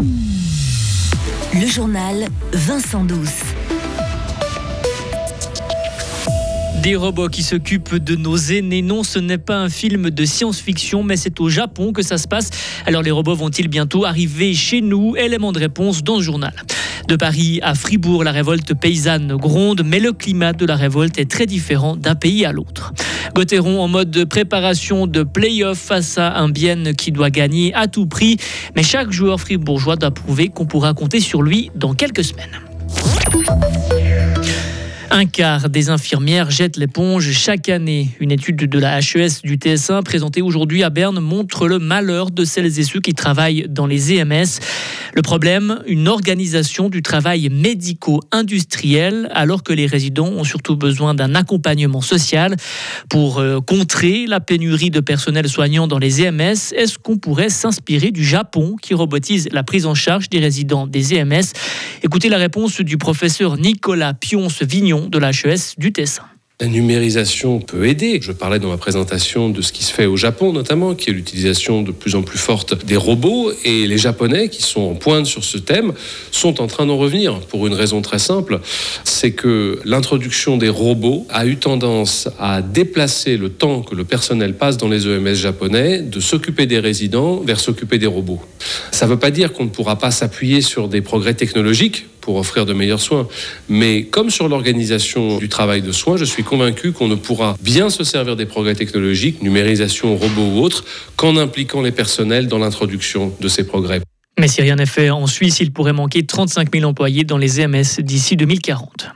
Le journal Vincent Douce. Des robots qui s'occupent de nos aînés. Non, ce n'est pas un film de science-fiction, mais c'est au Japon que ça se passe. Alors les robots vont-ils bientôt arriver chez nous? Élément de réponse dans ce journal. De Paris à Fribourg, la révolte paysanne gronde, mais le climat de la révolte est très différent d'un pays à l'autre. Gauthieron en mode de préparation de play-off face à un Bienne qui doit gagner à tout prix. Mais chaque joueur fribourgeois doit prouver qu'on pourra compter sur lui dans quelques semaines. Un quart des infirmières jettent l'éponge chaque année. Une étude de la HES du TS1 présentée aujourd'hui à Berne montre le malheur de celles et ceux qui travaillent dans les EMS. Le problème, une organisation du travail médico-industriel alors que les résidents ont surtout besoin d'un accompagnement social pour euh, contrer la pénurie de personnel soignant dans les EMS. Est-ce qu'on pourrait s'inspirer du Japon qui robotise la prise en charge des résidents des EMS Écoutez la réponse du professeur Nicolas Pionce-Vignon de la HES du Tessin. La numérisation peut aider. Je parlais dans ma présentation de ce qui se fait au Japon notamment, qui est l'utilisation de plus en plus forte des robots. Et les Japonais, qui sont en pointe sur ce thème, sont en train d'en revenir pour une raison très simple. C'est que l'introduction des robots a eu tendance à déplacer le temps que le personnel passe dans les EMS japonais de s'occuper des résidents vers s'occuper des robots. Ça ne veut pas dire qu'on ne pourra pas s'appuyer sur des progrès technologiques pour offrir de meilleurs soins. Mais comme sur l'organisation du travail de soins, je suis convaincu qu'on ne pourra bien se servir des progrès technologiques, numérisation, robots ou autres, qu'en impliquant les personnels dans l'introduction de ces progrès. Mais si rien n'est fait en Suisse, il pourrait manquer 35 000 employés dans les EMS d'ici 2040.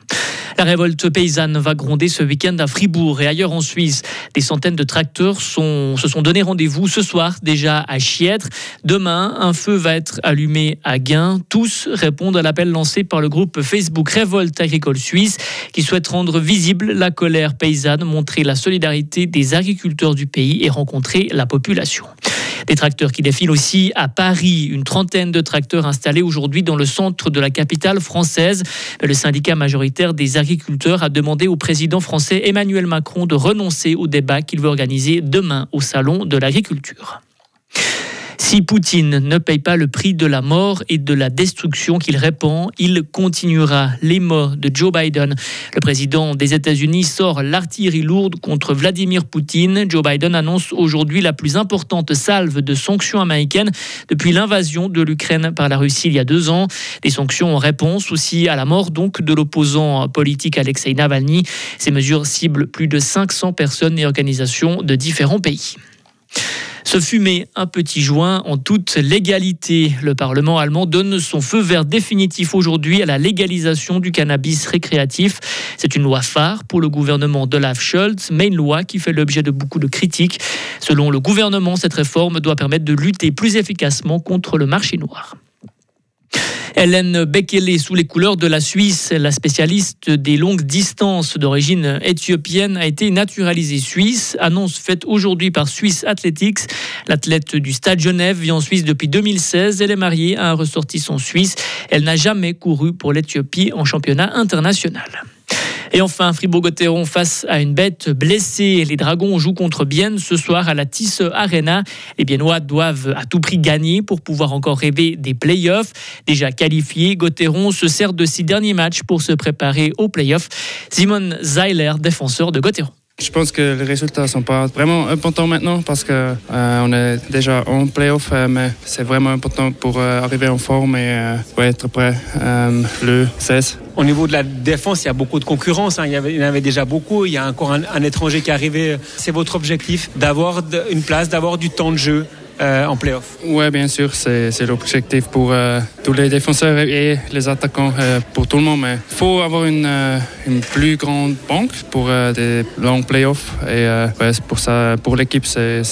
La révolte paysanne va gronder ce week-end à Fribourg et ailleurs en Suisse. Des centaines de tracteurs se sont donné rendez-vous ce soir déjà à Chiètre. Demain, un feu va être allumé à Gain. Tous répondent à l'appel lancé par le groupe Facebook Révolte Agricole Suisse qui souhaite rendre visible la colère paysanne, montrer la solidarité des agriculteurs du pays et rencontrer la population. Des tracteurs qui défilent aussi à Paris. Une trentaine de tracteurs installés aujourd'hui dans le centre de la capitale française. Le syndicat majoritaire des agriculteurs a demandé au président français Emmanuel Macron de renoncer au débat qu'il veut organiser demain au Salon de l'agriculture. Si Poutine ne paye pas le prix de la mort et de la destruction qu'il répand, il continuera les morts de Joe Biden. Le président des États-Unis sort l'artillerie lourde contre Vladimir Poutine. Joe Biden annonce aujourd'hui la plus importante salve de sanctions américaines depuis l'invasion de l'Ukraine par la Russie il y a deux ans. Des sanctions en réponse aussi à la mort donc de l'opposant politique Alexei Navalny. Ces mesures ciblent plus de 500 personnes et organisations de différents pays. Se fumer un petit joint en toute légalité. Le Parlement allemand donne son feu vert définitif aujourd'hui à la légalisation du cannabis récréatif. C'est une loi phare pour le gouvernement d'Olaf Scholz, mais une loi qui fait l'objet de beaucoup de critiques. Selon le gouvernement, cette réforme doit permettre de lutter plus efficacement contre le marché noir. Hélène Bekele, sous les couleurs de la Suisse, la spécialiste des longues distances d'origine éthiopienne, a été naturalisée suisse. Annonce faite aujourd'hui par Swiss Athletics. L'athlète du Stade Genève vit en Suisse depuis 2016. Elle est mariée à un ressortissant suisse. Elle n'a jamais couru pour l'Éthiopie en championnat international. Et enfin, Fribourg-Gotteron face à une bête blessée. Les Dragons jouent contre Bienne ce soir à la Tisse Arena. Les Biennois doivent à tout prix gagner pour pouvoir encore rêver des playoffs. Déjà qualifiés, Gotteron se sert de six derniers matchs pour se préparer aux playoffs. Simon Zeiler, défenseur de Gotteron. Je pense que les résultats sont pas vraiment importants maintenant parce que euh, on est déjà en playoff, euh, mais c'est vraiment important pour euh, arriver en forme et être prêt le 16. Au niveau de la défense, il y a beaucoup de concurrence. Hein. Il, y avait, il, y en avait déjà beaucoup. Il y a encore un, un étranger qui est arrivé. C'est votre objectif d'avoir une place, d'avoir du temps de jeu? Euh, en playoff? Oui, bien sûr, c'est l'objectif pour euh, tous les défenseurs et les attaquants, euh, pour tout le monde. Mais il faut avoir une, une, plus grande banque pour des longs playoffs. Et ouais, pour ça, pour l'équipe, c'est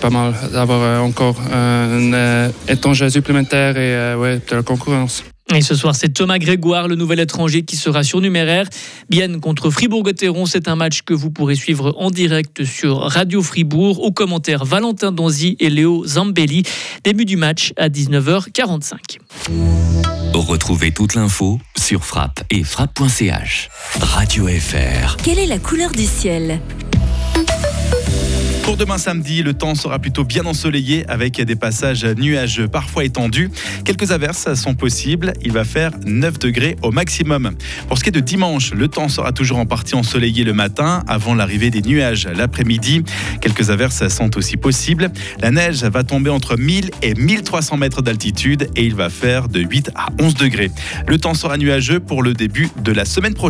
pas mal d'avoir encore un étranger supplémentaire et ouais, de la concurrence. Et ce soir, c'est Thomas Grégoire, le nouvel étranger, qui sera surnuméraire. Bienne contre Fribourg-Gotteron, c'est un match que vous pourrez suivre en direct sur Radio Fribourg. Au commentaire, Valentin Donzi et Léo Zambelli. Début du match à 19h45. Retrouvez toute l'info sur frappe et frappe.ch. Radio FR. Quelle est la couleur du ciel? Pour demain samedi, le temps sera plutôt bien ensoleillé avec des passages nuageux parfois étendus. Quelques averses sont possibles. Il va faire 9 degrés au maximum. Pour ce qui est de dimanche, le temps sera toujours en partie ensoleillé le matin avant l'arrivée des nuages l'après-midi. Quelques averses sont aussi possibles. La neige va tomber entre 1000 et 1300 mètres d'altitude et il va faire de 8 à 11 degrés. Le temps sera nuageux pour le début de la semaine prochaine.